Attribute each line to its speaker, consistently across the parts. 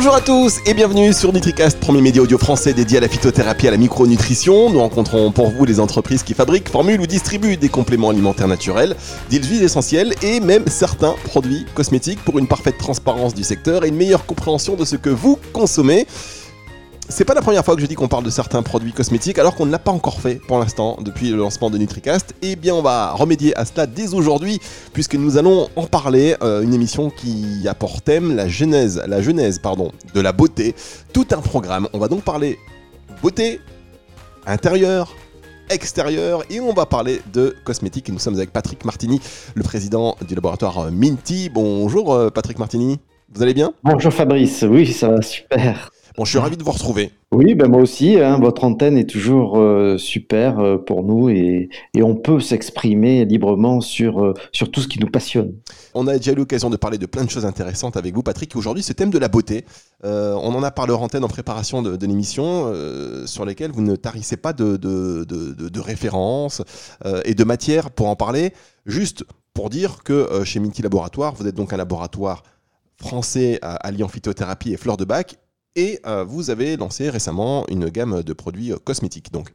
Speaker 1: Bonjour à tous et bienvenue sur NutriCast, premier média audio français dédié à la phytothérapie et à la micronutrition. Nous rencontrons pour vous les entreprises qui fabriquent, formulent ou distribuent des compléments alimentaires naturels, des huiles essentielles et même certains produits cosmétiques pour une parfaite transparence du secteur et une meilleure compréhension de ce que vous consommez. C'est pas la première fois que je dis qu'on parle de certains produits cosmétiques alors qu'on ne l'a pas encore fait pour l'instant depuis le lancement de NutriCast. Eh bien, on va remédier à cela dès aujourd'hui puisque nous allons en parler. Euh, une émission qui a pour thème la genèse, la genèse pardon, de la beauté. Tout un programme. On va donc parler beauté, intérieur, extérieur et on va parler de cosmétiques. Et nous sommes avec Patrick Martini, le président du laboratoire Minty. Bonjour euh, Patrick Martini, vous allez bien?
Speaker 2: Bonjour Fabrice, oui ça va super.
Speaker 1: Bon, je suis ravi de vous retrouver.
Speaker 2: Oui, ben moi aussi. Hein, votre antenne est toujours euh, super euh, pour nous et, et on peut s'exprimer librement sur, euh, sur tout ce qui nous passionne.
Speaker 1: On a déjà eu l'occasion de parler de plein de choses intéressantes avec vous, Patrick. Aujourd'hui, ce thème de la beauté, on en a parlé en antenne en préparation de, de l'émission, sur lesquelles vous ne tarissez pas de, de, de, de références et de matières pour en parler. Juste pour dire que chez Minty Laboratoire, vous êtes donc un laboratoire français alliant phytothérapie et fleurs de bac et euh, vous avez lancé récemment une gamme de produits euh, cosmétiques. Donc.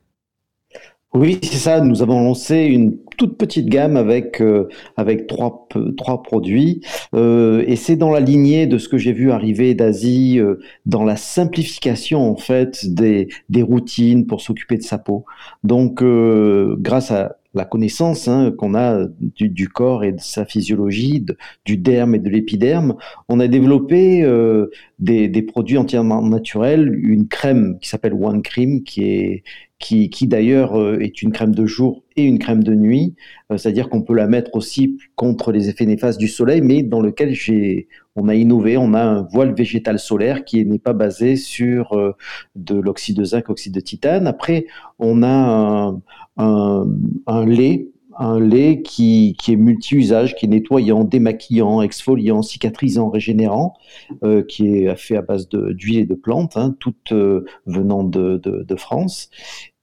Speaker 2: Oui, c'est ça. Nous avons lancé une toute petite gamme avec euh, avec trois trois produits et c'est dans la lignée de ce que j'ai vu arriver d'Asie dans la simplification en fait des des routines pour s'occuper de sa peau. Donc grâce à la connaissance hein, qu'on a du, corps et de sa physiologie, du derme et de l'épiderme, on a développé euh, des, produits entièrement naturels, une crème qui s'appelle One Cream, qui est qui, d'ailleurs euh, est une crème de jour et une crème de nuit, euh, c'est-à-dire qu'on peut la mettre aussi contre les effets néfastes du soleil, mais dans lequel j'ai, on a innové, on a un voile végétal solaire qui n'est pas basé sur de l'oxyde de zinc, oxyde de titane. Après, on a un, un, lait un lait qui, est multi-usage, qui est nettoyant, démaquillant, exfoliant, cicatrisant, régénérant, euh, qui est fait à base d'huile et de plantes, hein, toutes euh, venant de, France.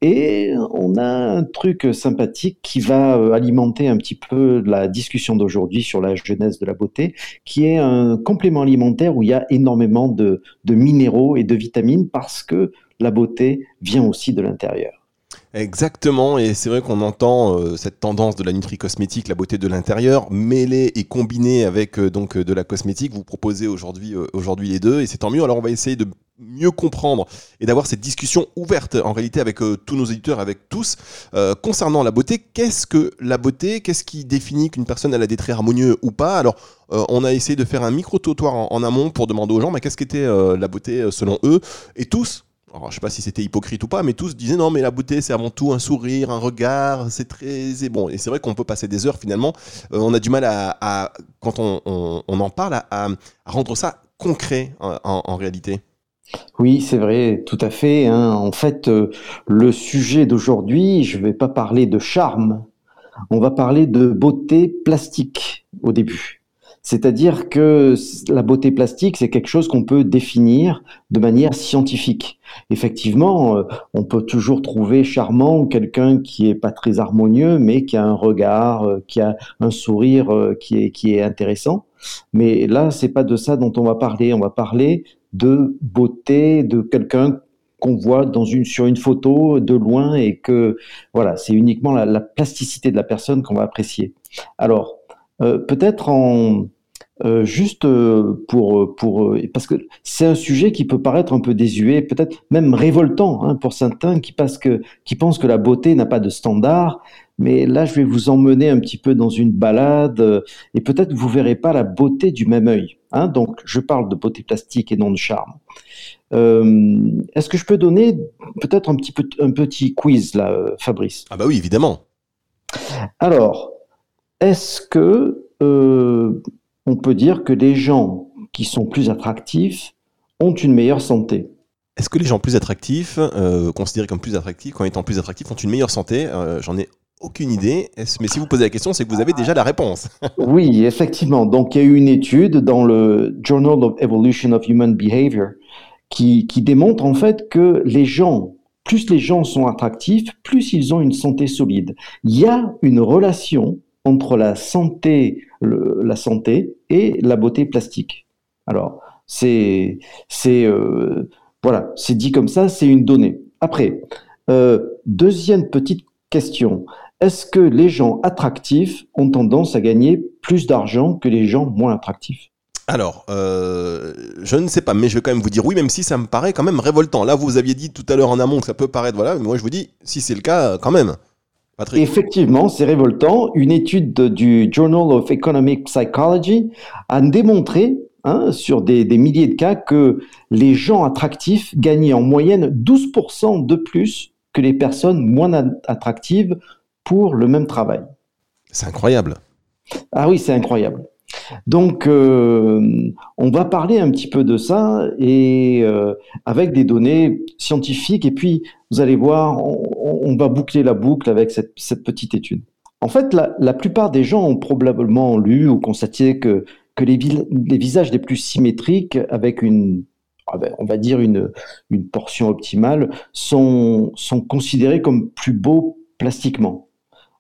Speaker 2: Et on a un truc sympathique qui va euh, alimenter un petit peu la discussion d'aujourd'hui sur la jeunesse de la beauté, qui est un complément alimentaire où il y a énormément de minéraux et de vitamines parce que la beauté vient aussi de l'intérieur.
Speaker 1: Exactement, et c'est vrai qu'on entend euh, cette tendance de la nutri-cosmétique, la beauté de l'intérieur, mêlée et combinée avec euh, donc euh, de la cosmétique. Vous proposez aujourd'hui aujourd'hui les deux, et c'est tant mieux. Alors on va essayer de mieux comprendre et d'avoir cette discussion ouverte en réalité avec tous nos éditeurs, avec tous, concernant la beauté. Qu'est-ce que la beauté? Qu'est-ce qui définit qu'une personne a des traits harmonieux ou pas? Alors on a essayé de faire un micro-trottoir en, en, amont pour demander aux gens, mais qu'est-ce qu'était la beauté selon eux? Et tous alors, je sais pas si c'était hypocrite ou pas, mais tous disaient non, mais la beauté, c'est avant tout un sourire, un regard, c'est très. C'est bon. Et c'est vrai qu'on peut passer des heures finalement. Euh, on a du mal à, quand on, en parle, à, rendre ça concret en, réalité.
Speaker 2: Oui, c'est vrai, tout à fait. Hein. En fait, euh, le sujet d'aujourd'hui, je ne vais pas parler de charme, on va parler de beauté plastique au début. C'est-à-dire que la beauté plastique, c'est quelque chose qu'on peut définir de manière scientifique. Effectivement, euh, on peut toujours trouver charmant quelqu'un qui est pas très harmonieux, mais qui a un regard, euh, qui a un sourire euh, qui est, qui est intéressant. Mais là, c'est pas de ça dont on va parler. On va parler de beauté de quelqu'un qu'on voit dans une, sur une photo de loin et que voilà, c'est uniquement la, la, plasticité de la personne qu'on va apprécier. Alors, peut-être en euh, juste euh, pour pour parce que c'est un sujet qui peut paraître un peu désuet, peut-être même révoltant hein, pour certains qui que qui pensent que la beauté n'a pas de standard. Mais là, je vais vous emmener un petit peu dans une balade et peut-être vous verrez pas la beauté du même œil. Hein. Donc, je parle de beauté plastique et non de charme. Est-ce que je peux donner peut-être un petit peu un petit quiz là, Fabrice?
Speaker 1: Ah bah oui, évidemment.
Speaker 2: Alors, est-ce que euh, on peut dire que les gens qui sont plus attractifs ont une meilleure santé?
Speaker 1: Est-ce que les gens plus attractifs, euh, considérés comme plus attractifs, quand étant plus attractifs, ont une meilleure santé? Euh, J'en ai aucune idée. Mais si vous posez la question, c'est que vous avez déjà la réponse.
Speaker 2: oui, effectivement. Donc, il y a eu une étude dans le Journal of Evolution of Human Behavior qui, qui démontre en fait que les gens, plus les gens sont attractifs, plus ils ont une santé solide. Il y a une relation entre la santé, la santé et la beauté plastique. Alors, C'est, c'est, voilà, c'est dit comme ça, c'est une donnée. Après, deuxième petite question. Est-ce que les gens attractifs ont tendance à gagner plus d'argent que les gens moins attractifs?
Speaker 1: Alors, euh, je ne sais pas, mais je vais quand même vous dire oui, même si ça me paraît quand même révoltant. Là, vous aviez dit tout à l'heure en amont que ça peut paraître, voilà, mais moi je vous dis, si c'est le cas, quand même.
Speaker 2: Patrick. Effectivement, c'est révoltant. Une étude du Journal of Economic Psychology a démontré, hein, sur des, des, milliers de cas, que les gens attractifs gagnaient en moyenne 12% de plus que les personnes moins attractives pour le même travail.
Speaker 1: C'est incroyable.
Speaker 2: Ah oui, c'est incroyable. Donc, euh, on va parler un petit peu de ça et euh, avec des données scientifiques. Et puis, vous allez voir, on, va boucler la boucle avec cette, petite étude. En fait, la, plupart des gens ont probablement lu ou constaté que, les, visages les plus symétriques, avec une, ah ben, on va dire une, portion optimale, sont, sont considérés comme plus beaux plastiquement.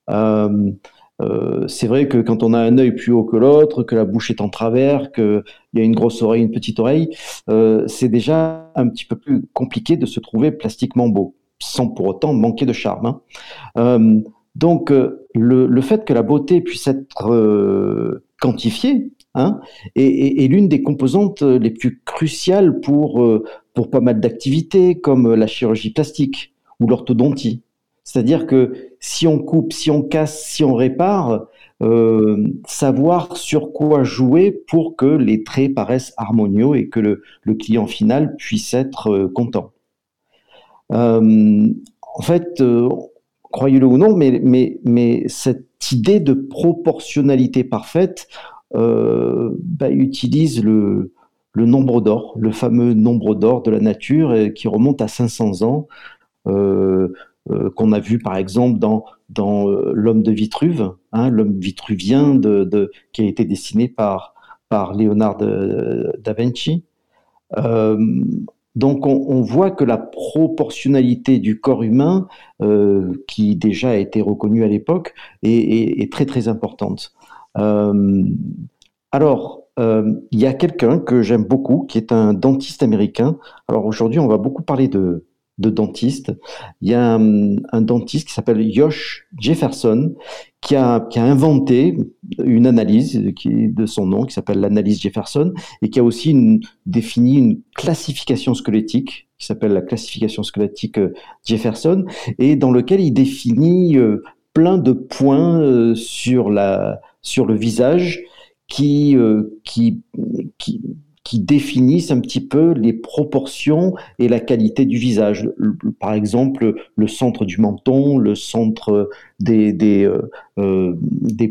Speaker 2: Euh, euh, c'est vrai que quand on a un œil plus haut que l'autre, que la bouche est en travers, qu'il y a une grosse oreille, une petite oreille, euh, c'est déjà un petit peu plus compliqué de se trouver plastiquement beau, sans pour autant manquer de charme. Hein. Euh, donc le, fait que la beauté puisse être quantifiée hein, est, l'une des composantes les plus cruciales pour, pour pas mal d'activités comme la chirurgie plastique ou l'orthodontie. C'est-à-dire que si on coupe, si on casse, si on répare, euh, savoir sur quoi jouer pour que les traits paraissent harmonieux et que le, client final puisse être euh, content. Euh, en fait, croyez-le ou non, mais, mais, mais, cette idée de proportionnalité parfaite bah, utilise le, nombre d'or, le fameux nombre d'or de la nature qui remonte à 500 ans. Qu'on a vu par exemple dans, euh, L'homme de Vitruve, hein, l'homme vitruvien qui a été dessiné par, par Léonard da Vinci. Euh, donc on, voit que la proportionnalité du corps humain, qui déjà a été reconnue à l'époque, est, très très importante. alors, il y a quelqu'un que j'aime beaucoup, qui est un dentiste américain. Alors aujourd'hui, on va beaucoup parler de, de dentistes. Il y a un, dentiste qui s'appelle Josh Jefferson qui a, inventé une analyse qui, de son nom qui s'appelle l'analyse Jefferson et qui a aussi défini une classification squelettique qui s'appelle la classification squelettique euh, Jefferson et dans lequel il définit euh, plein de points euh, sur, le visage qui, qui qui définissent un petit peu les proportions et la qualité du visage. Par exemple, le centre du menton, le centre des, des, euh, euh,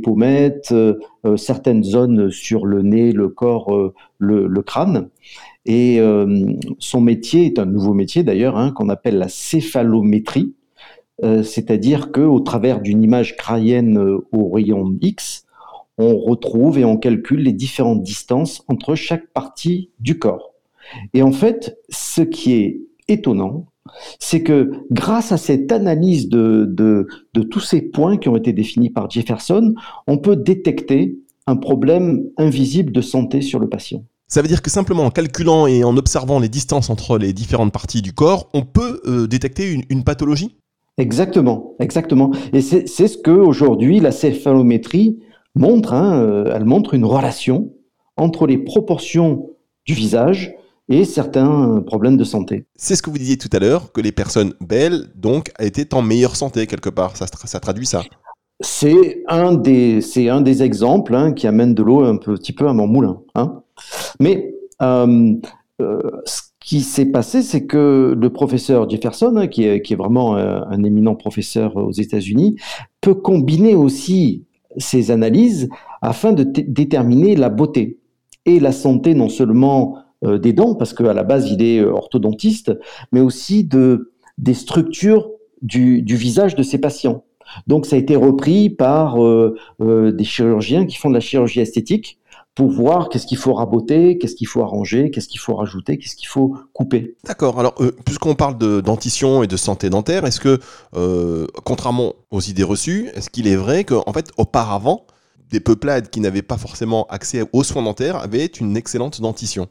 Speaker 2: pommettes, euh, certaines zones sur le nez, le corps, le, crâne. Et son métier est un nouveau métier d'ailleurs, hein, qu'on appelle la céphalométrie. C'est-à-dire qu'au travers d'une image crânienne au rayon X, on retrouve et on calcule les différentes distances entre chaque partie du corps. Et en fait, ce qui est étonnant, c'est que grâce à cette analyse de, de, tous ces points qui ont été définis par Jefferson, on peut détecter un problème invisible de santé sur le patient.
Speaker 1: Ça veut dire que simplement en calculant et en observant les distances entre les différentes parties du corps, on peut euh, détecter une, une, pathologie?
Speaker 2: Exactement, exactement. Et c'est ce que aujourd'hui la céphalométrie montre, hein, euh, elle montre une relation entre les proportions du visage et certains problèmes de santé.
Speaker 1: C'est ce que vous disiez tout à l'heure, que les personnes belles, donc, étaient en meilleure santé quelque part. Ça, ça traduit ça.
Speaker 2: C'est un des, c'est un des exemples hein, qui amène de l'eau un petit peu à mon moulin. Hein. Mais euh, euh, ce qui s'est passé, c'est que le professeur Jefferson, qui, est, qui est vraiment un éminent professeur aux États-Unis, peut combiner aussi ces analyses afin de déterminer la beauté et la santé non seulement euh, des dents, parce qu'à la base il est euh, orthodontiste, mais aussi de, des structures du, visage de ses patients. Donc ça a été repris par euh, des chirurgiens qui font de la chirurgie esthétique pour voir qu'est-ce qu'il faut raboter, qu'est-ce qu'il faut arranger, qu'est-ce qu'il faut rajouter, qu'est-ce qu'il faut couper.
Speaker 1: D'accord. Alors, euh, puisqu'on parle de dentition et de santé dentaire, est-ce que, euh, contrairement aux idées reçues, est-ce qu'il est vrai qu'en fait, auparavant, des peuplades qui n'avaient pas forcément accès aux soins dentaires avaient une excellente dentition?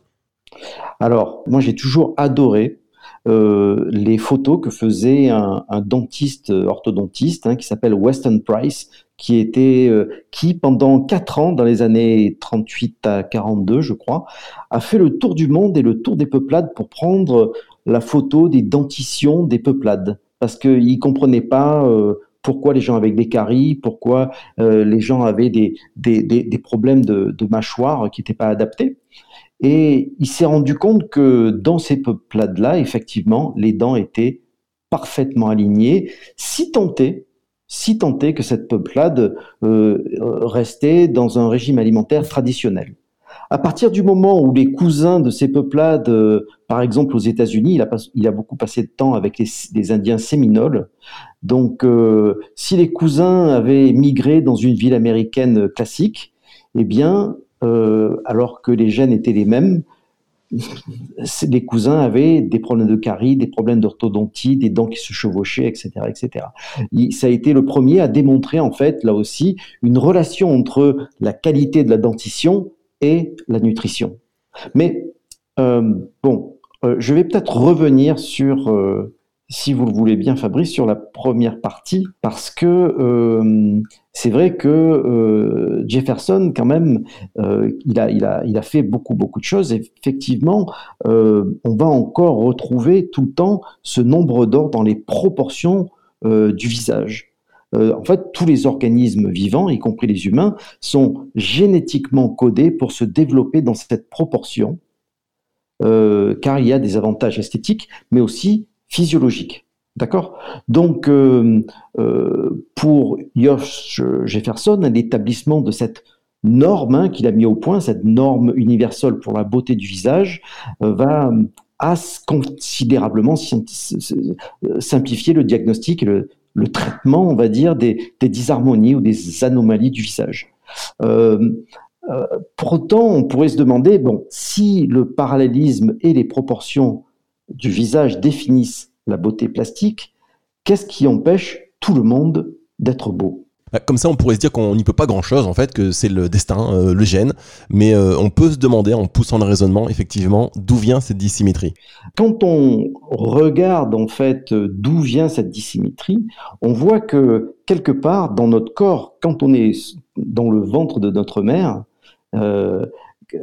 Speaker 2: Alors, moi j'ai toujours adoré euh, les photos que faisait un, dentiste orthodontiste hein, qui s'appelle Weston Price, qui était euh, qui pendant quatre ans dans les années 38 à 42 je crois a fait le tour du monde et le tour des peuplades pour prendre la photo des dentitions des peuplades parce qu'il comprenait pas euh, pourquoi les gens avaient des caries, pourquoi les gens avaient des, des, des, problèmes de, de mâchoire qui n'étaient pas adaptés. Et il s'est rendu compte que dans ces peuplades-là, effectivement, les dents étaient parfaitement alignées, si tenté, si tenté que cette peuplade euh, restait dans un régime alimentaire traditionnel. À partir du moment où les cousins de ces peuplades, euh, par exemple aux États-Unis, il a, beaucoup passé de temps avec les, Indiens séminoles. Donc, euh, si les cousins avaient migré dans une ville américaine classique, eh bien, alors que les gènes étaient les mêmes, les cousins avaient des problèmes de carie, des problèmes d'orthodontie, des dents qui se chevauchaient, etc., etc. ça a été le premier à démontrer en fait là aussi une relation entre la qualité de la dentition et la nutrition. Mais euh, bon, euh, je vais peut-être revenir sur si vous le voulez bien, Fabrice, sur la première partie, parce que euh, c'est vrai que euh, Jefferson, quand même, euh, il, a, il, a, il a fait beaucoup, beaucoup de choses. Effectivement, on va encore retrouver tout le temps ce nombre d'or dans les proportions du visage. en fait, tous les organismes vivants, y compris les humains, sont génétiquement codés pour se développer dans cette proportion, car il y a des avantages esthétiques, mais aussi physiologique. D'accord? Donc, euh, euh, pour Josh Jefferson, l'établissement de cette norme hein, qu'il a mis au point, cette norme universelle pour la beauté du visage, euh, va considérablement simplifier le diagnostic et le, traitement, on va dire, des, disharmonies ou des anomalies du visage. pour autant, on pourrait se demander, si le parallélisme et les proportions du visage définissent la beauté plastique, qu'est-ce qui empêche tout le monde d'être beau?
Speaker 1: Bah, comme ça, on pourrait se dire qu'on n'y peut pas grand-chose, en fait, que c'est le destin, euh, le gène. Mais euh, on peut se demander, en poussant le raisonnement, effectivement, d'où vient cette dissymétrie.
Speaker 2: Quand on regarde, en fait, d'où vient cette dissymétrie, on voit que, quelque part, dans notre corps, quand on est dans le ventre de notre mère, euh,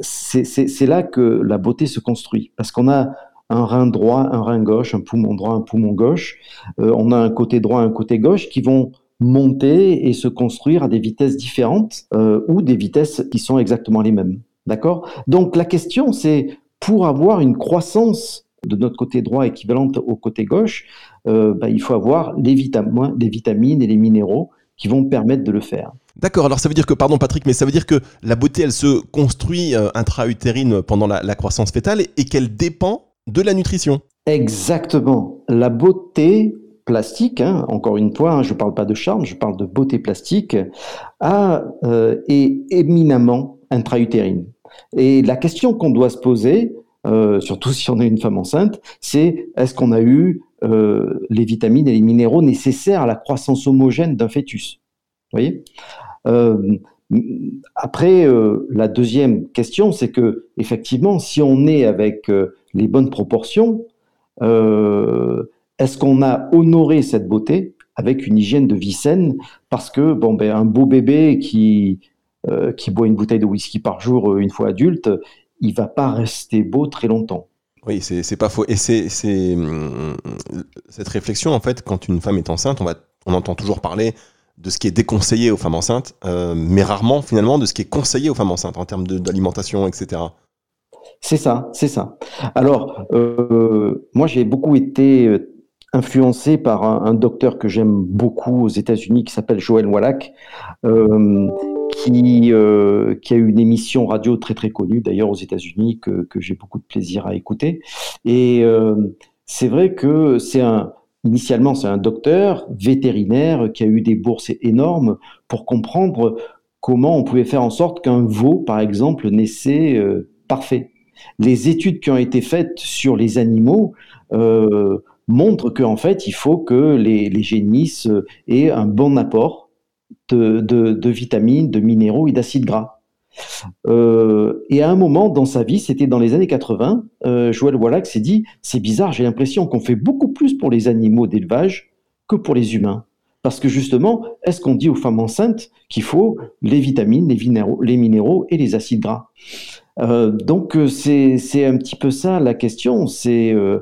Speaker 2: c'est là que la beauté se construit. Parce qu'on a un rein droit, un rein gauche, un poumon droit, un poumon gauche. Euh, on a un côté droit, un côté gauche qui vont monter et se construire à des vitesses différentes euh, ou des vitesses qui sont exactement les mêmes. D'accord? Donc la question c'est pour avoir une croissance de notre côté droit équivalente au côté gauche, euh, bah, il faut avoir les, vitamines, les vitamines et les minéraux qui vont permettre de le faire.
Speaker 1: D'accord, alors ça veut dire que, pardon Patrick, mais ça veut dire que la beauté, elle se construit intra-utérine pendant la, la, croissance fétale et qu'elle dépend de la nutrition.
Speaker 2: Exactement. La beauté plastique, hein, encore une fois, hein, je ne parle pas de charme, je parle de beauté plastique, euh, est éminemment intra-utérine. Et la question qu'on doit se poser, euh, surtout si on est une femme enceinte, c'est est-ce qu'on a eu euh, les vitamines et les minéraux nécessaires à la croissance homogène d'un fœtus? Voyez? Après, la deuxième question, c'est que effectivement, si on est avec les bonnes proportions, euh, est-ce qu'on a honoré cette beauté avec une hygiène de vie saine Parce que bon, ben, un beau bébé qui, euh, qui boit une bouteille de whisky par jour euh, une fois adulte, il va pas rester beau très longtemps.
Speaker 1: Oui, c'est pas faux. Et c'est cette réflexion, en fait, quand une femme est enceinte, on, va, on entend toujours parler de ce qui est déconseillé aux femmes enceintes, mais rarement finalement de ce qui est conseillé aux femmes enceintes en termes d'alimentation, etc.
Speaker 2: C'est ça, c'est ça. Alors, euh, moi, j'ai beaucoup été euh, influencé par un, docteur que j'aime beaucoup aux États-Unis qui s'appelle Joël Wallach, euh, qui, a eu une émission radio très très connue d'ailleurs aux États-Unis que, que j'ai beaucoup de plaisir à écouter. Et c'est vrai que c'est un, initialement c'est un docteur vétérinaire qui a eu des bourses énormes pour comprendre comment on pouvait faire en sorte qu'un veau, par exemple, naissait parfait les études qui ont été faites sur les animaux euh, montrent qu'en fait, il faut que les, génisses aient un bon apport de, vitamines, de minéraux et d'acides gras. et à un moment dans sa vie, c'était dans les années 80, Joël Wallach s'est dit, c'est bizarre, j'ai l'impression qu'on fait beaucoup plus pour les animaux d'élevage que pour les humains. Parce que justement, est-ce qu'on dit aux femmes enceintes qu'il faut les vitamines, les minéraux, et les acides gras? euh, donc euh, c'est un petit peu ça la question. C'est euh,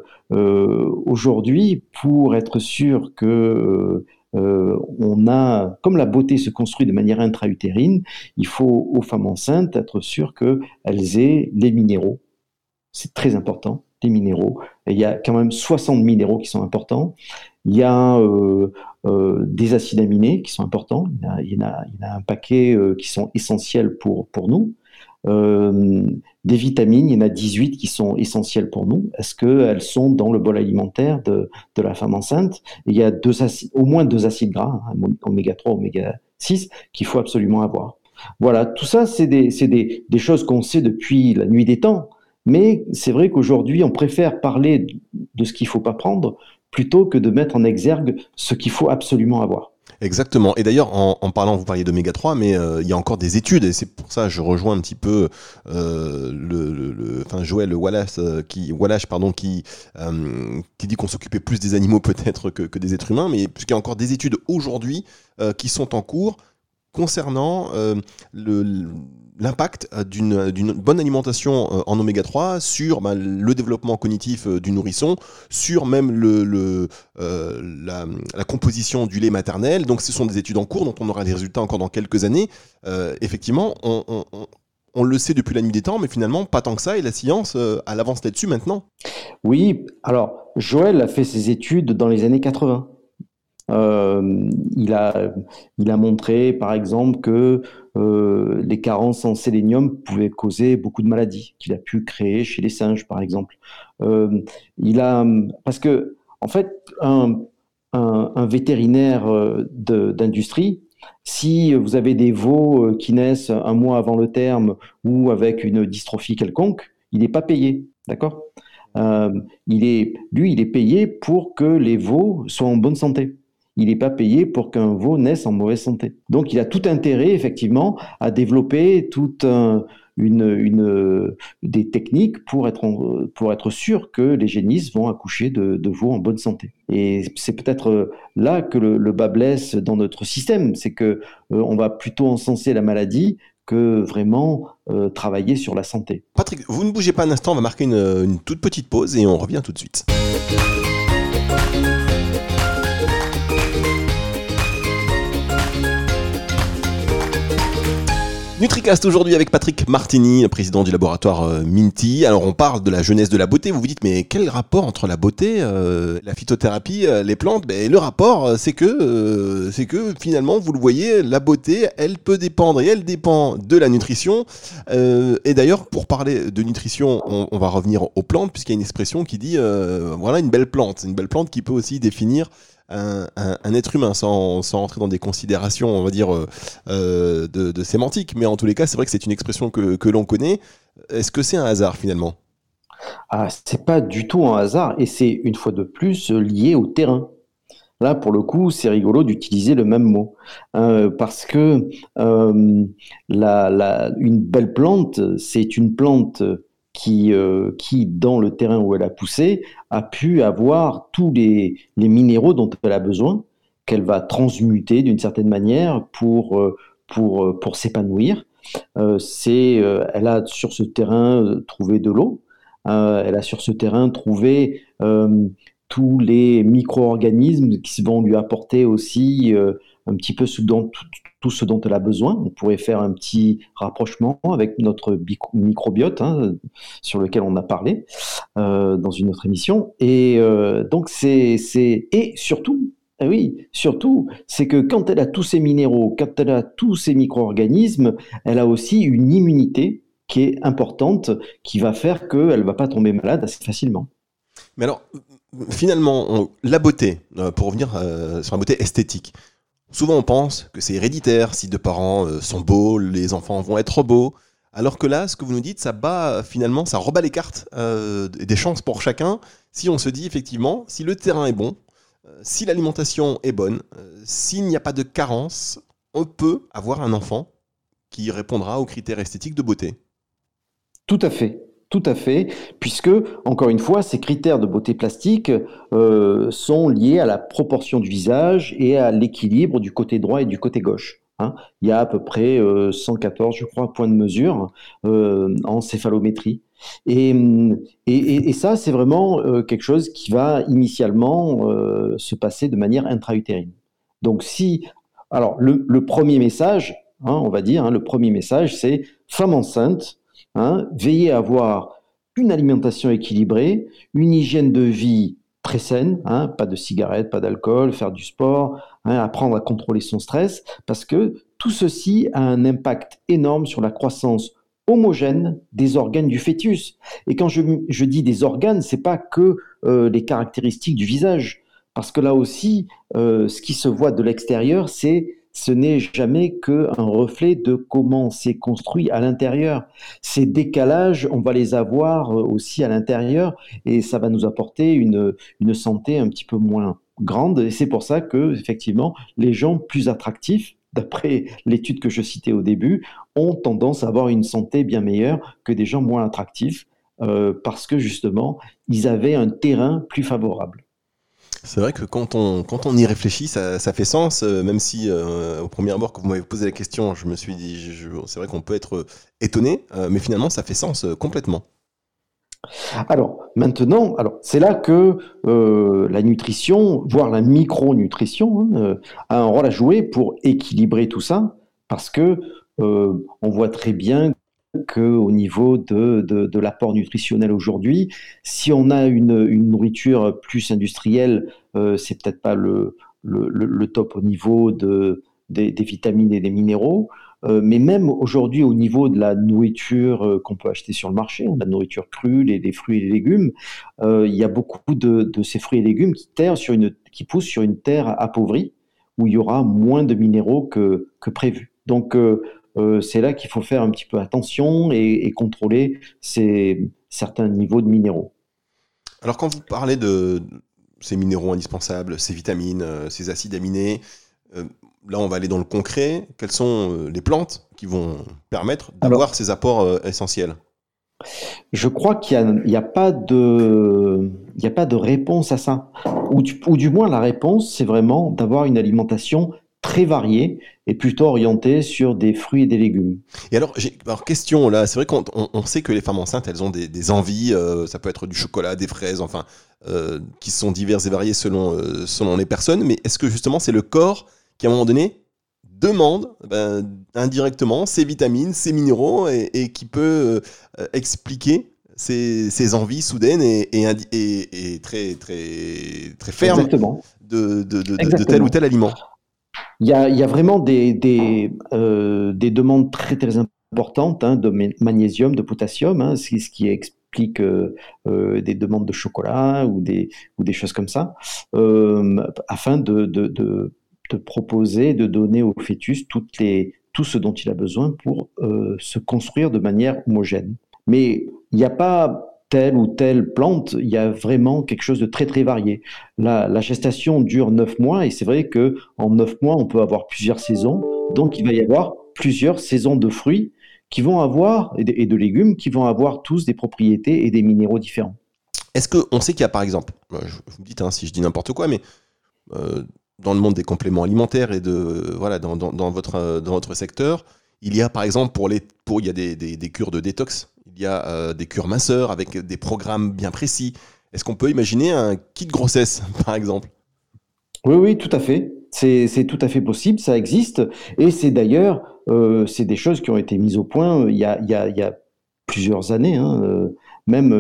Speaker 2: aujourd'hui pour être sûr que on a, comme la beauté se construit de manière intra-utérine, il faut aux femmes enceintes être sûr qu'elles aient les minéraux. C'est très important, les minéraux. il y a quand même 60 minéraux qui sont importants. Il y a euh, euh, des acides aminés qui sont importants. Il y en a, un paquet euh, qui sont essentiels pour, pour nous. Des vitamines, il y en a 18 qui sont essentielles pour nous. Est-ce qu'elles sont dans le bol alimentaire de, la femme enceinte? Il y a au moins deux acides gras, hein, oméga 3, oméga 6, qu'il faut absolument avoir. Voilà, tout ça, c'est des, des, des, choses qu'on sait depuis la nuit des temps. Mais c'est vrai qu'aujourd'hui, on préfère parler de ce qu'il ne faut pas prendre plutôt que de mettre en exergue ce qu'il faut absolument avoir.
Speaker 1: Exactement. Et d'ailleurs, en, parlant, vous parliez d'oméga 3, mais euh, il y a encore des études, et c'est pour ça que je rejoins un petit peu euh, le, Joël Wallace, euh, qui, Wallace pardon, qui, dit qu'on s'occupait plus des animaux peut-être que, des êtres humains, mais puisqu'il y a encore des études aujourd'hui qui sont en cours concernant le l'impact euh, d'une bonne alimentation euh, en oméga 3 sur bah, le développement cognitif euh, du nourrisson, sur même la, composition du lait maternel. Donc ce sont des études en cours dont on aura des résultats encore dans quelques années. effectivement, on, le sait depuis la nuit des temps, mais finalement, pas tant que ça, et la science a l'avance là-dessus maintenant.
Speaker 2: Oui, alors Joël a fait ses études dans les années 80. Il, a, il a montré, par exemple, que euh, les carences en sélénium pouvaient causer beaucoup de maladies qu'il a pu créer chez les singes, par exemple. Euh, il a, parce que, en fait, un, vétérinaire euh, d'industrie, si vous avez des veaux qui naissent un mois avant le terme ou avec une dystrophie quelconque, il n'est pas payé, d'accord? Il est, Lui, il est payé pour que les veaux soient en bonne santé il n'est pas payé pour qu'un veau naisse en mauvaise santé. Donc il a tout intérêt, effectivement, à développer toute une, des techniques pour être, pour être sûr que les génisses vont accoucher de, veaux en bonne santé. Et c'est peut-être là que le, bas blesse dans notre système, c'est que euh, on va plutôt encenser la maladie que vraiment euh, travailler sur la santé.
Speaker 1: Patrick, vous ne bougez pas un instant, on va marquer une toute petite pause et on revient tout de suite. NutriCast aujourd'hui avec Patrick Martini, président du laboratoire euh, Minty. Alors on parle de la jeunesse de la beauté. Vous vous dites mais quel rapport entre la beauté, euh, la phytothérapie, euh, les plantes ben, Le rapport, c'est que c'est que finalement vous le voyez, la beauté, elle peut dépendre et elle dépend de la nutrition. et d'ailleurs pour parler de nutrition, on, on va revenir aux plantes puisqu'il y a une expression qui dit voilà une belle plante, une belle plante qui peut aussi définir un, être humain, sans, sans, rentrer dans des considérations, on va dire, euh, euh, de, sémantique. Mais en tous les cas, c'est vrai que c'est une expression que, que l'on connaît. Est-ce que c'est un hasard finalement?
Speaker 2: Ah, C'est pas du tout un hasard, et c'est une fois de plus lié au terrain. Là, pour le coup, c'est rigolo d'utiliser le même mot. Euh, parce que la, la, une belle plante, c'est une plante qui, euh, qui, dans le terrain où elle a poussé, a pu avoir tous les, minéraux dont elle a besoin, qu'elle va transmuter d'une certaine manière pour, euh, pour, euh, pour s'épanouir. elle a sur ce terrain trouvé de l'eau, elle a sur ce terrain trouvé tous les micro-organismes qui vont lui apporter aussi un petit peu ce dont, tout, ce dont elle a besoin. On pourrait faire un petit rapprochement avec notre microbiote hein, sur lequel on a parlé euh, dans une autre émission. Et euh, donc c'est et surtout eh oui, surtout, c'est que quand elle a tous ces minéraux, quand elle a tous ces micro-organismes, elle a aussi une immunité qui est importante, qui va faire qu'elle ne va pas tomber malade assez facilement.
Speaker 1: Mais alors, finalement, la beauté, euh, pour revenir sur la beauté esthétique, Souvent on pense que c'est héréditaire, si deux parents euh, sont beaux, les enfants vont être beaux. Alors que là, ce que vous nous dites, ça bat finalement, ça rebat les cartes euh, des chances pour chacun. Si on se dit effectivement, si le terrain est bon, euh, si l'alimentation est bonne, s'il n'y a pas de carence, on peut avoir un enfant qui répondra aux critères esthétiques de beauté.
Speaker 2: Tout à fait. Tout à fait, puisque, encore une fois, ces critères de beauté plastique euh, sont liés à la proportion du visage et à l'équilibre du côté droit et du côté gauche. Hein. Il y a à peu près 114, je crois, points de mesure en céphalométrie. Et, et, ça, c'est vraiment euh, quelque chose qui va initialement euh, se passer de manière intra-utérine. Donc si, alors le, premier message, hein, on va dire, hein, le premier message, c'est femme enceinte, hein, veillez à avoir une alimentation équilibrée, une hygiène de vie très saine, pas de cigarettes, pas d'alcool, faire du sport, apprendre à contrôler son stress, parce que tout ceci a un impact énorme sur la croissance homogène des organes du fœtus. Et quand je, dis des organes, c'est pas que euh, les caractéristiques du visage, parce que là aussi, euh, ce qui se voit de l'extérieur, c'est ce n'est jamais qu'un reflet de comment c'est construit à l'intérieur. Ces décalages, on va les avoir euh, aussi à l'intérieur et ça va nous apporter une, une santé un petit peu moins grande. Et c'est pour ça que, effectivement, les gens plus attractifs d'après l'étude que je citais au début, ont tendance à avoir une santé bien meilleure que des gens moins attractifs, euh, parce que justement, ils avaient un terrain plus favorable.
Speaker 1: C'est vrai que quand on, quand on y réfléchit, ça, fait sens, euh, même si euh, au premier abord, quand vous m'avez posé la question, je me suis dit, c'est vrai qu'on peut être étonné, mais finalement, ça fait sens complètement.
Speaker 2: Alors maintenant, alors c'est là que euh, la nutrition, voire la micronutrition, hein, euh, a un rôle à jouer pour équilibrer tout ça, parce que euh, on voit très bien qu'au niveau de, l'apport nutritionnel aujourd'hui, si on a une, nourriture plus industrielle, c'est peut-être pas le, le, top au niveau de, des vitamines et des minéraux. Euh, mais même aujourd'hui, au niveau de la nourriture euh, qu'on peut acheter sur le marché, la nourriture crue, les, fruits et les légumes, euh, il y a beaucoup de, ces fruits et légumes qui, sur une, poussent sur une terre appauvrie, où il y aura moins de minéraux que, que prévu. Donc, c'est là qu'il faut faire un petit peu attention et, contrôler ces, certains niveaux de minéraux.
Speaker 1: Alors, quand vous parlez de ces minéraux indispensables, ces vitamines, ces acides aminés, là, on va aller dans le concret. Quelles sont euh, les plantes qui vont permettre d'avoir ces apports euh, essentiels?
Speaker 2: je crois qu'il n'y a, pas de, a pas de réponse à ça. Ou du, moins, la réponse, c'est vraiment d'avoir une alimentation très variée et plutôt orientée sur des fruits et des légumes.
Speaker 1: Et alors, question là, c'est vrai qu'on sait que les femmes enceintes, elles ont des, envies, euh, ça peut être du chocolat, des fraises, enfin, qui sont diverses et variées selon, selon les personnes, mais est-ce que justement c'est le corps qui à un moment donné demande ben, indirectement ces vitamines, ces minéraux et, qui peut euh, expliquer ces, envies soudaines et, et, très, très, très fermes de, de, tel ou tel aliment?
Speaker 2: Il y a, vraiment des, euh, des, demandes très, très importantes hein, de magnésium, de potassium, hein, ce, qui explique euh, des demandes de chocolat ou des, choses comme ça, afin de, proposer, de donner au fœtus tout ce dont il a besoin pour euh, se construire de manière homogène. Mais il n'y a pas telle ou telle plante, il y a vraiment quelque chose de très très varié. La, gestation dure neuf mois et c'est vrai que en neuf mois on peut avoir plusieurs saisons, donc il va y avoir plusieurs saisons de fruits qui vont avoir et de, légumes qui vont avoir tous des propriétés et des minéraux différents.
Speaker 1: Est-ce qu'on sait qu'il y a par exemple, vous me dites hein, si je dis n'importe quoi, mais euh, dans le monde des compléments alimentaires et de voilà dans, votre dans votre secteur, il y a par exemple pour les pour il y a des, des, cures de détox, il y a euh, des cures minceurs avec des programmes bien précis. Est-ce qu'on peut imaginer un kit grossesse par exemple?
Speaker 2: Oui oui tout à fait. C'est tout à fait possible, ça existe et c'est d'ailleurs euh, c'est des choses qui ont été mises au point il y a, il y a, plusieurs années, hein, euh, même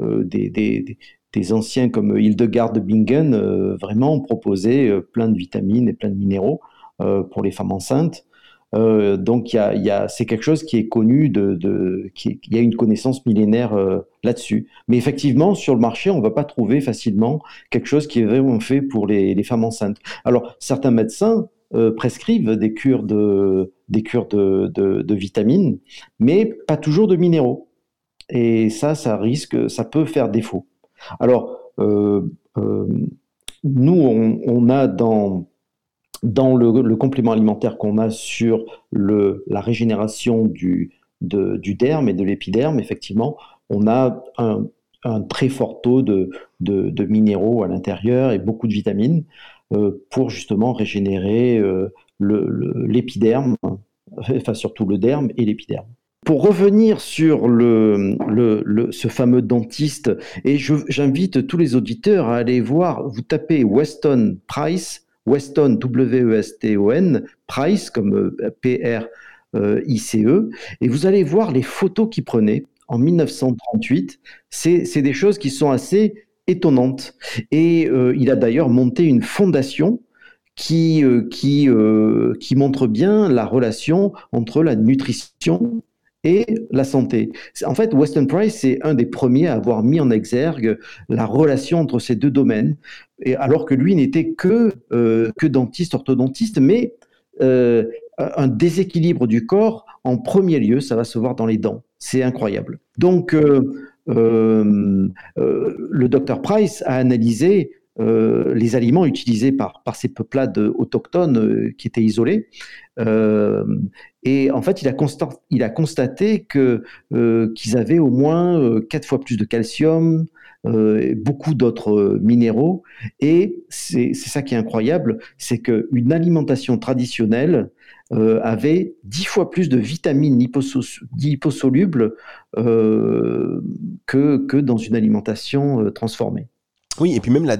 Speaker 2: des, anciens comme Hildegard de Bingen euh, vraiment proposaient euh, plein de vitamines et plein de minéraux euh, pour les femmes enceintes. Donc, y a, c'est quelque chose qui est connu, il y a une connaissance millénaire là-dessus. Mais effectivement, sur le marché, on ne va pas trouver facilement quelque chose qui est vraiment fait pour les, femmes enceintes. Alors, certains médecins prescrivent des cures de, vitamines, mais pas toujours de minéraux. Et ça, ça risque, ça peut faire défaut. Alors, euh, euh, nous, on, a dans, dans le, complément alimentaire qu'on a sur la régénération du, derme et de l'épiderme, effectivement, on a un, très fort taux de, minéraux à l'intérieur et beaucoup de vitamines euh, pour justement régénérer euh, l'épiderme, enfin surtout le derme et l'épiderme. Pour revenir sur ce fameux dentiste, et j'invite tous les auditeurs à aller voir, vous tapez Weston Price, Weston, W-E-S-T-O-N, Price, comme euh, P-R-I-C-E, et vous allez voir les photos qu'il prenait en 1938. C'est des choses qui sont assez étonnantes. Et euh, il a d'ailleurs monté une fondation qui, euh, qui, qui montre bien la relation entre la nutrition et la santé. En fait, Weston Price, c'est un des premiers à avoir mis en exergue la relation entre ces deux domaines, et alors que lui n'était que, euh, dentiste, orthodontiste, mais euh, un déséquilibre du corps, en premier lieu, ça va se voir dans les dents. C'est incroyable. Donc, euh, le docteur Price a analysé euh, les aliments utilisés par, ces peuplades autochtones euh, qui étaient isolés. Euh, et en fait, il a, constaté qu'ils avaient au moins quatre fois plus de calcium, beaucoup d'autres minéraux. Et c'est, ça qui est incroyable, c'est qu'une alimentation traditionnelle avait dix fois plus de vitamines liposolubles que dans une alimentation transformée.
Speaker 1: Oui, et puis même la,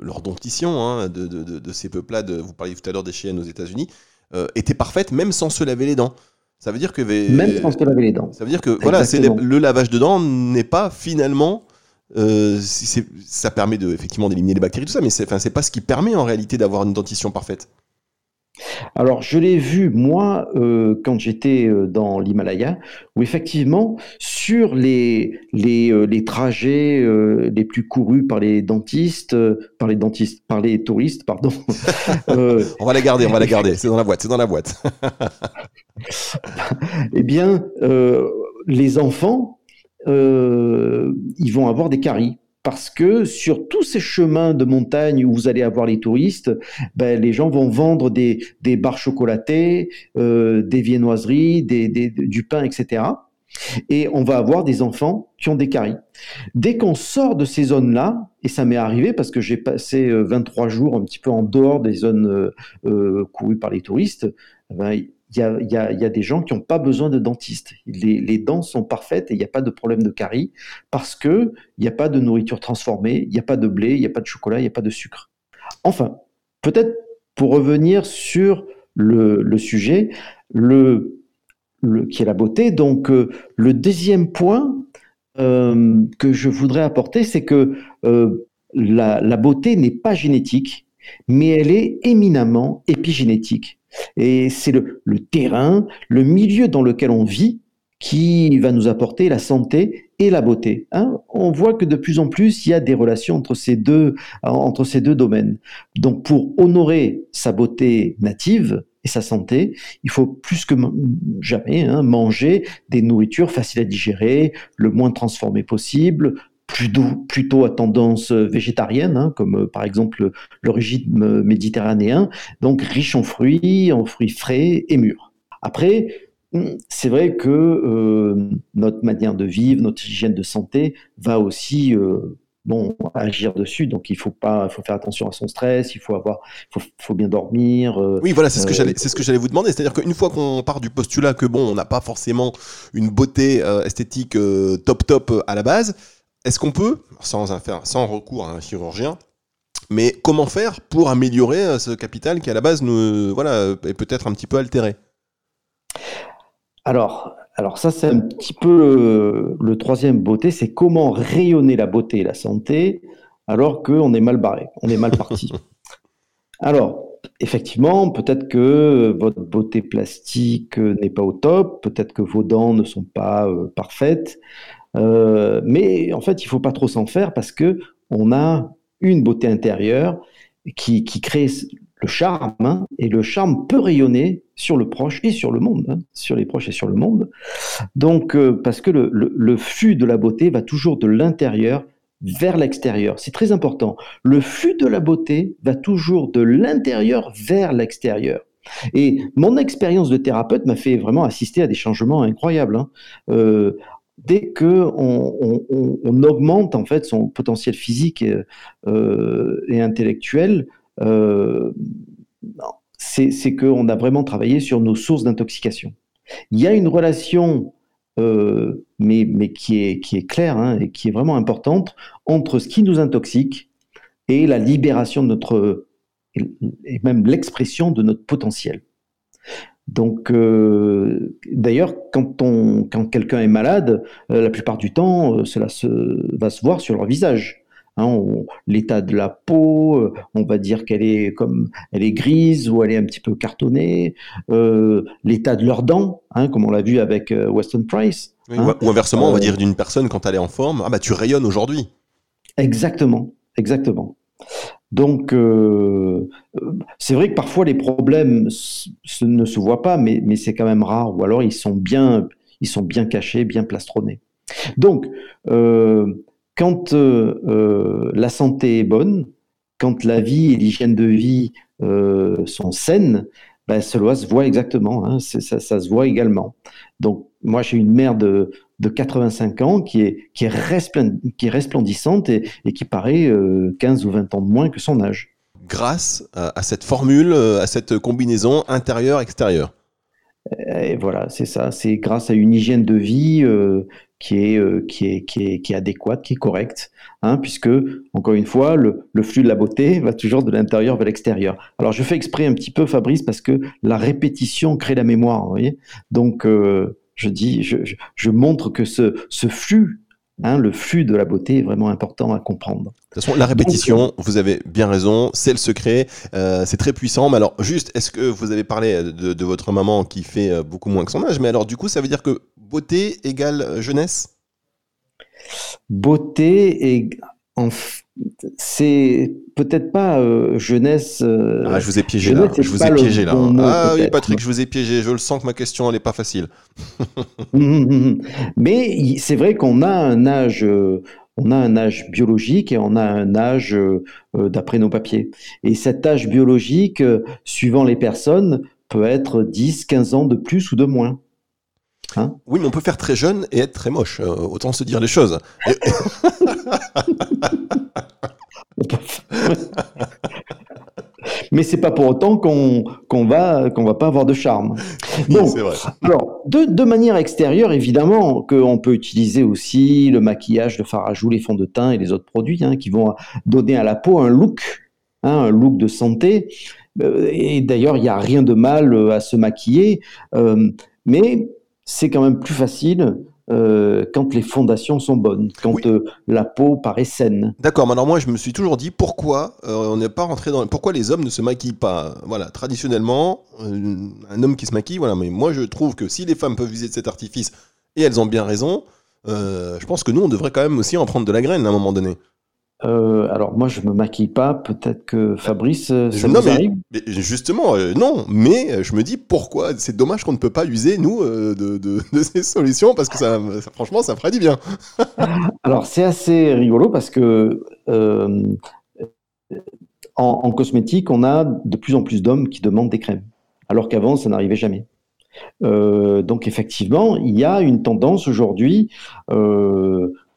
Speaker 1: leur dentition hein, de, ces peuples-là, vous parliez tout à l'heure des chiennes aux États-Unis, euh, était parfaite même sans se laver les dents. Ça veut dire que
Speaker 2: même sans se laver les dents.
Speaker 1: Ça veut dire que voilà, c'est le lavage de dents n'est pas finalement euh, ça permet de effectivement d'éliminer les bactéries tout ça, mais c'est pas ce qui permet en réalité d'avoir une dentition parfaite.
Speaker 2: Alors, je l'ai vu, moi, euh, quand j'étais euh, dans l'Himalaya, où effectivement, sur les, les, euh, les trajets les plus courus par les dentistes, par les dentistes, par les touristes, pardon.
Speaker 1: on va la garder, on va la garder, c'est dans la boîte, c'est dans la boîte.
Speaker 2: eh bien, les enfants, ils vont avoir des caries parce que sur tous ces chemins de montagne où vous allez avoir les touristes, ben, les gens vont vendre des, des barres chocolatées, euh, des viennoiseries, des, des, du pain, etc. Et on va avoir des enfants qui ont des caries. Dès qu'on sort de ces zones-là, et ça m'est arrivé parce que j'ai passé 23 euh, jours un petit peu en dehors des zones euh, euh courues par les touristes, ben, il y a, des gens qui n'ont pas besoin de dentiste. Les, dents sont parfaites et il n'y a pas de problème de carie parce qu'il n'y a pas de nourriture transformée, il n'y a pas de blé, il n'y a pas de chocolat, il n'y a pas de sucre. Enfin, peut-être pour revenir sur le, sujet, qui est la beauté. Donc, euh, le deuxième point euh, que je voudrais apporter, c'est que euh, la beauté n'est pas génétique, mais elle est éminemment épigénétique. Et c'est le, terrain, le milieu dans lequel on vit qui va nous apporter la santé et la beauté. Hein. on voit que de plus en plus, il y a des relations entre ces deux, domaines. Donc pour honorer sa beauté native et sa santé, il faut plus que jamais hein, manger des nourritures faciles à digérer, le moins transformées possible, plutôt, à tendance euh, végétarienne, hein, comme euh, par exemple le régime euh, méditerranéen, donc riche en fruits, en fruits frais et mûrs. Après, hum, c'est vrai que notre manière de vivre, notre hygiène de santé va aussi bon, agir dessus. Donc il faut pas, faut faire attention à son stress. Il faut avoir, faut, faut bien dormir.
Speaker 1: oui, voilà, c'est ce que j'allais, c'est ce que j'allais vous demander. C'est-à-dire qu'une fois qu'on part du postulat que bon, on n'a pas forcément une beauté esthétique top top à la base, est-ce qu'on peut, sans, recours à un chirurgien, mais comment faire pour améliorer euh, ce capital qui à la base nous, euh, voilà, est peut-être un petit peu altéré?
Speaker 2: Alors, alors ça c'est un petit peu le, troisième beauté, c'est comment rayonner la beauté et la santé alors qu'on est mal barré, on est mal parti. alors, effectivement, peut-être que votre beauté plastique n'est pas au top, peut-être que vos dents ne sont pas euh, parfaites, euh, mais en fait, il faut pas trop s'en faire parce que on a une beauté intérieure qui, qui crée le charme, hein, et le charme peut rayonner sur le proche et sur le monde, hein, sur les proches et sur le monde. Donc, euh, parce que le, le, flux de la beauté va toujours de l'intérieur vers l'extérieur. C'est très important. Le flux de la beauté va toujours de l'intérieur vers l'extérieur. Et mon expérience de thérapeute m'a fait vraiment assister à des changements incroyables. Hein. Euh, dès que on, augmente en fait son potentiel physique et, euh, intellectuel, euh, c'est qu'on a vraiment travaillé sur nos sources d'intoxication. Il y a une relation, euh, mais, mais qui, est, qui est claire hein, et qui est vraiment importante, entre ce qui nous intoxique et la libération de notre, et même l'expression de notre potentiel. Donc, euh, d'ailleurs, quand, on, quand quelqu'un est malade, euh, la plupart du temps, euh, cela se, va se voir sur leur visage. Hein, l'état de la peau, on va dire qu'elle est comme elle est grise ou elle est un petit peu cartonnée. l'état de leurs dents, hein, comme on l'a vu avec Weston Price.
Speaker 1: Hein. ou inversement, on va dire d'une personne quand elle est en forme, ah bah tu rayonnes aujourd'hui.
Speaker 2: Exactement, exactement. Donc, euh, c'est vrai que parfois les problèmes ne se voient pas, mais, c'est quand même rare, ou alors ils sont bien, ils sont bien cachés, bien plastronnés. Donc, euh, quand euh, la santé est bonne, quand la vie et l'hygiène de vie sont saines, ben, cela se voit exactement, hein, ça, ça, se voit également. Donc, moi, j'ai une mère de, de 85 ans qui est, qui est, qui est resplendissante et, qui paraît 15 euh, ou 20 ans de moins que son âge.
Speaker 1: Grâce à, cette formule, euh, à cette combinaison intérieure-extérieure.
Speaker 2: Et voilà, c'est ça. C'est grâce à une hygiène de vie euh, qui, est, qui, est, qui, est, qui, est, adéquate, qui est correcte, hein, puisque, encore une fois, le, le, flux de la beauté va toujours de l'intérieur vers l'extérieur. Alors, je fais exprès un petit peu, Fabrice, parce que la répétition crée la mémoire, vous voyez Donc, je dis, je, montre que ce, flux, hein, le flux de la beauté est vraiment important à comprendre. De
Speaker 1: toute façon, la répétition, vous avez bien raison, c'est le secret, euh, c'est très puissant. Mais alors, juste, est-ce que vous avez parlé de, votre maman qui fait euh, beaucoup moins que son âge Mais alors, du coup, ça veut dire que beauté égale euh, jeunesse?
Speaker 2: Beauté et c'est peut-être pas euh, jeunesse.
Speaker 1: Euh, ah, je vous ai piégé là. Je vous ai piégé là. ah oui, Patrick, je vous ai piégé. Je le sens que ma question, elle n'est pas facile.
Speaker 2: Hum, hum, hum, Mais c'est vrai qu'on a un âge. Euh, on a un âge biologique et on a un âge d'après nos papiers. Et cet âge biologique, suivant les personnes, peut être 10, 15 ans de plus ou de moins.
Speaker 1: Hein? Oui, mais on peut faire très jeune et être très moche. autant se dire les choses.
Speaker 2: Mais c'est pas pour autant qu'on qu'on va qu'on va pas avoir de charme.
Speaker 1: Vrai.
Speaker 2: alors de, de, manière extérieure, évidemment, qu'on peut utiliser aussi le maquillage, le fard à joues, les fonds de teint et les autres produits hein, qui vont donner à la peau un look, hein, un look de santé. Euh, et d'ailleurs, il n'y a rien de mal à se maquiller, euh, mais c'est quand même plus facile euh, quand les fondations sont bonnes, quand euh, la peau paraît saine.
Speaker 1: D'accord, mais alors moi je me suis toujours dit pourquoi euh, on n'est pas rentré dans pourquoi les hommes ne se maquillent pas? Voilà, traditionnellement, un homme qui se maquille, voilà, mais moi je trouve que si les femmes peuvent viser de cet artifice et elles ont bien raison, je pense que nous on devrait quand même aussi en prendre de la graine à un moment donné.
Speaker 2: Euh, alors moi je me maquille pas, peut-être que Fabrice, euh, ça non,
Speaker 1: arrive? justement, euh, non. Mais je me dis pourquoi? C'est dommage qu'on ne peut pas user nous de, ces solutions parce que ça, franchement, ça ferait du bien.
Speaker 2: alors c'est assez rigolo parce que en, cosmétique, on a de plus en plus d'hommes qui demandent des crèmes, alors qu'avant ça n'arrivait jamais. donc effectivement, il y a une tendance aujourd'hui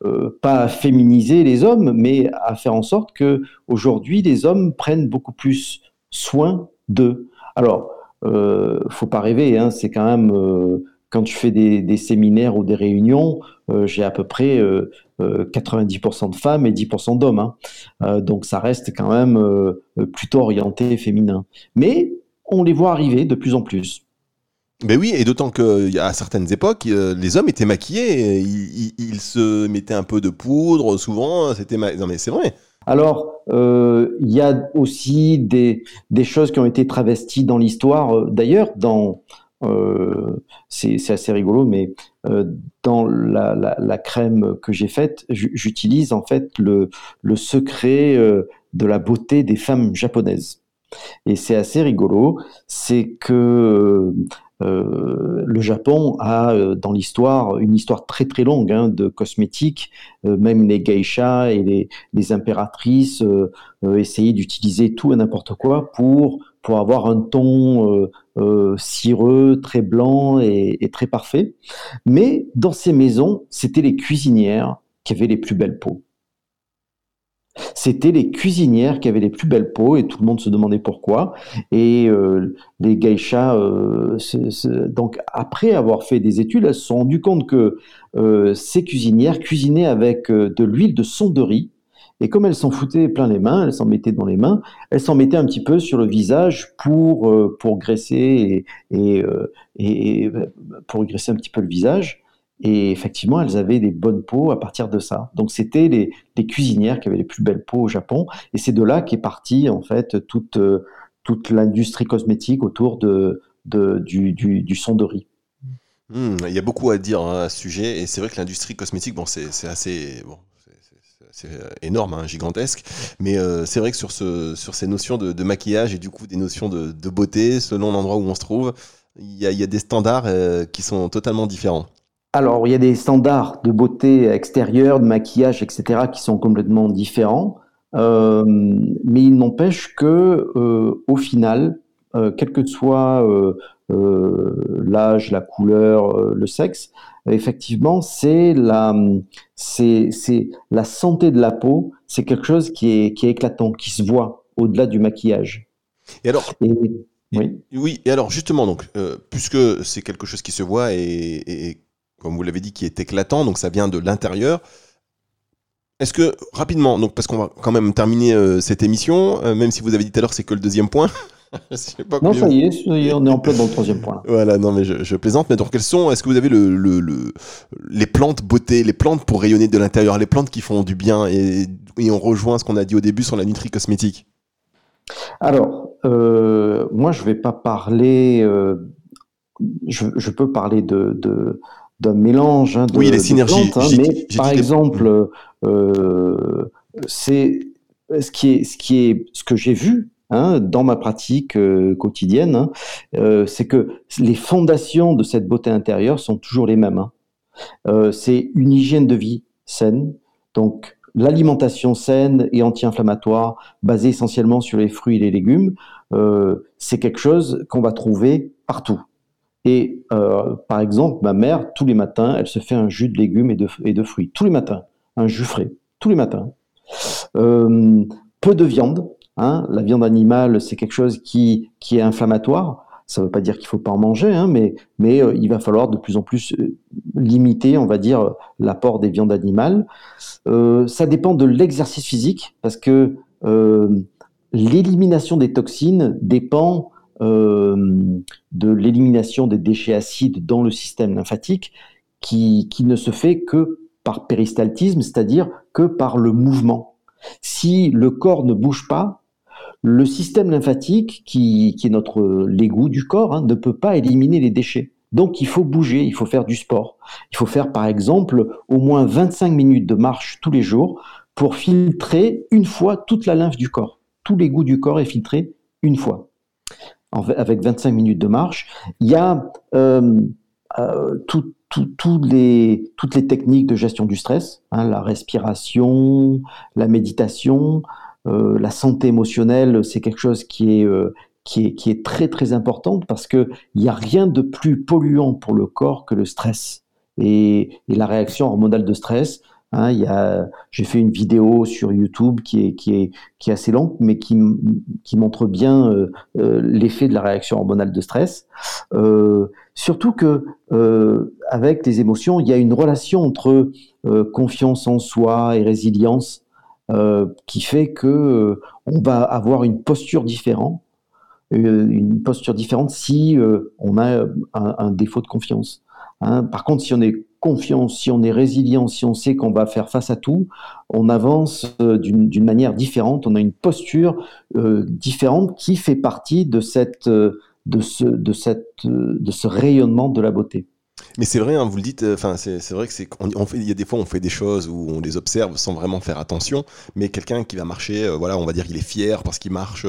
Speaker 2: euh, pas à féminiser les hommes, mais à faire en sorte que aujourd'hui les hommes prennent beaucoup plus soin d'eux. Alors, euh, faut pas rêver, hein, c'est quand même euh, quand je fais des, séminaires ou des réunions, euh, j'ai à peu près 90% de femmes et 10% d'hommes. Hein. donc ça reste quand même plutôt orienté féminin. Mais on les voit arriver de plus en plus.
Speaker 1: Ben oui, et d'autant qu'à certaines époques, euh, les hommes étaient maquillés, ils, se mettaient un peu de poudre, souvent, c'était... Non mais c'est vrai.
Speaker 2: Alors, euh, il y a aussi des, choses qui ont été travesties dans l'histoire. Euh, d'ailleurs, dans c'est assez rigolo, mais dans la, crème que j'ai faite, j'utilise en fait le, le secret de la beauté des femmes japonaises. Et c'est assez rigolo, c'est que euh, le Japon a euh, dans l'histoire une histoire très très longue hein, de cosmétiques. Euh, même les geishas et les, impératrices essayaient d'utiliser tout et n'importe quoi pour avoir un ton cireux, très blanc et, très parfait. Mais dans ces maisons, c'était les cuisinières qui avaient les plus belles peaux. C'était les cuisinières qui avaient les plus belles peaux et tout le monde se demandait pourquoi. Et euh, les geishas, euh, donc après avoir fait des études, elles se sont rendues compte que euh, ces cuisinières cuisinaient avec de l'huile de sonderie. Et comme elles s'en foutaient plein les mains, elles s'en mettaient dans les mains, elles s'en mettaient un petit peu sur le visage pour, pour graisser et, et, pour graisser un petit peu le visage. Et effectivement, elles avaient des bonnes peaux à partir de ça. Donc, c'était les, cuisinières qui avaient les plus belles peaux au Japon. Et c'est de là qu'est partie, en fait, toute, toute l'industrie cosmétique autour du, du, son de riz.
Speaker 1: Hmm, il y a beaucoup à dire hein, à ce sujet. Et c'est vrai que l'industrie cosmétique, bon, c'est assez. Énorme, hein, gigantesque. Mais euh, c'est vrai que sur ces notions de, maquillage et du coup des notions de, beauté, selon l'endroit où on se trouve, il y a, des standards euh, qui sont totalement différents.
Speaker 2: Alors, il y a des standards de beauté extérieure, de maquillage, etc., qui sont complètement différents. Euh, mais il n'empêche que, euh, au final, euh, quel que soit l'âge, la couleur, le sexe, effectivement, c'est la, c'est, la santé de la peau. C'est quelque chose qui est, qui est éclatant, qui se voit au-delà du maquillage.
Speaker 1: Et alors, oui. oui. Et alors justement, donc, puisque c'est quelque chose qui se voit et, et comme vous l'avez dit, qui est éclatant, donc ça vient de l'intérieur. Est-ce que, rapidement, donc parce qu'on va quand même terminer euh, cette émission, euh, même si vous avez dit tout à l'heure que c'est que le deuxième point.
Speaker 2: non, ça y, est, on est en plein dans le troisième point.
Speaker 1: Voilà, non, mais je, plaisante. Mais donc, quelles sont, est-ce que vous avez le, le, les plantes beauté, les plantes pour rayonner de l'intérieur, les plantes qui font du bien et, on rejoint ce qu'on a dit au début sur la nutri cosmétique
Speaker 2: Alors, euh, moi, je ne vais pas parler, je, je, peux parler de, de d'un mélange hein, de,
Speaker 1: oui, les synergies.
Speaker 2: Plantes, hein, mais par exemple, euh, c'est ce qui est ce qui est ce que j'ai vu hein, dans ma pratique euh, quotidienne, hein, euh, c'est que les fondations de cette beauté intérieure sont toujours les mêmes. Hein. Euh, c'est une hygiène de vie saine, donc l'alimentation saine et anti-inflammatoire, basée essentiellement sur les fruits et les légumes, euh, c'est quelque chose qu'on va trouver partout. Et euh, par exemple, ma mère, tous les matins, elle se fait un jus de légumes et de, et de fruits. Tous les matins. Un jus frais. Tous les matins. Euh, peu de viande. Hein. La viande animale, c'est quelque chose qui, qui est inflammatoire. Ça ne veut pas dire qu'il ne faut pas en manger, hein, mais, mais euh, il va falloir de plus en plus limiter, on va dire, l'apport des viandes animales. Ça dépend de l'exercice physique, parce que l'élimination des toxines dépend de l'élimination des déchets acides dans le système lymphatique qui, ne se fait que par péristaltisme, c'est-à-dire que par le mouvement. Si le corps ne bouge pas, le système lymphatique, qui, qui est notre l'égout du corps, hein, ne peut pas éliminer les déchets. Donc il faut bouger, il faut faire du sport. Il faut faire par exemple au moins 25 minutes de marche tous les jours pour filtrer une fois toute la lymphe du corps. Tout l'égout du corps est filtré une fois avec 25 minutes de marche. Il y a euh, euh, toutes les techniques de gestion du stress, hein, la respiration, la méditation, euh, la santé émotionnelle, c'est quelque chose qui est, qui est, qui est très très important parce qu'il n'y a rien de plus polluant pour le corps que le stress. Et la réaction hormonale de stress, Hein, il y a, j'ai fait une vidéo sur YouTube qui est, qui est, qui est assez longue, mais qui, qui montre bien euh, euh, l'effet de la réaction hormonale de stress. Euh, surtout que avec les émotions, il y a une relation entre confiance en soi et résilience qui fait que on va avoir une posture différente, une posture différente si on a un, un, défaut de confiance. Hein. Par contre, si on est confiance, si on est résilient, si on sait qu'on va faire face à tout, on avance euh, d'une manière différente, on a une posture euh, différente qui fait partie de, cette, euh, de, ce, de, cette, de ce rayonnement de la beauté.
Speaker 1: Mais c'est vrai, hein, vous le dites, c'est vrai que c'est, il y a des fois, on fait des choses où on les observe sans vraiment faire attention, mais quelqu'un qui va marcher, voilà, on va dire qu'il est fier parce qu'il marche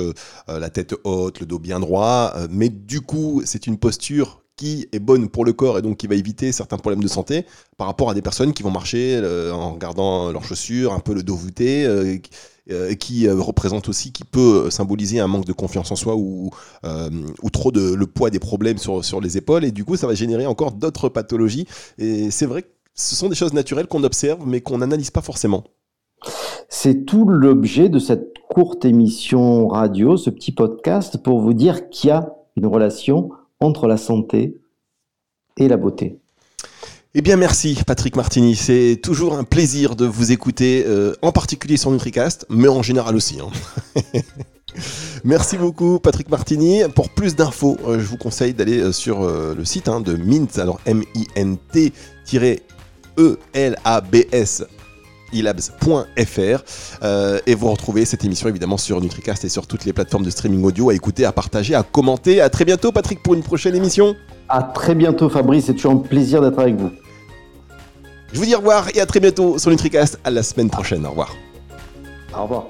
Speaker 1: la tête haute, le dos bien droit, mais du coup, c'est une posture qui est bonne pour le corps et donc qui va éviter certains problèmes de santé par rapport à des personnes qui vont marcher en regardant leurs chaussures, un peu le dos voûté, euh, qui euh, représente aussi, qui peut symboliser un manque de confiance en soi ou, euh, ou trop de le poids des problèmes sur, sur les épaules. Et du coup, ça va générer encore d'autres pathologies. Et c'est vrai que ce sont des choses naturelles qu'on observe, mais qu'on n'analyse pas forcément.
Speaker 2: C'est tout l'objet de cette courte émission radio, ce petit podcast, pour vous dire qu'il y a une relation entre la santé et la beauté.
Speaker 1: Eh bien merci Patrick Martini, c'est toujours un plaisir de vous écouter, euh, en particulier sur NutriCast, mais en général aussi. Hein. Merci beaucoup Patrick Martini. Pour plus d'infos, euh, je vous conseille d'aller euh, sur le site hein, de Mint, alors M-I-N-T-E-L-A-B-S ilabs.fr et vous retrouvez cette émission évidemment sur NutriCast et sur toutes les plateformes de streaming audio à écouter, à partager, à commenter. À très bientôt Patrick pour une prochaine émission.
Speaker 2: À très bientôt Fabrice, c'est toujours un plaisir d'être avec vous.
Speaker 1: Je vous dis au revoir et à très bientôt sur NutriCast. À la semaine prochaine. Au revoir.
Speaker 2: Au revoir.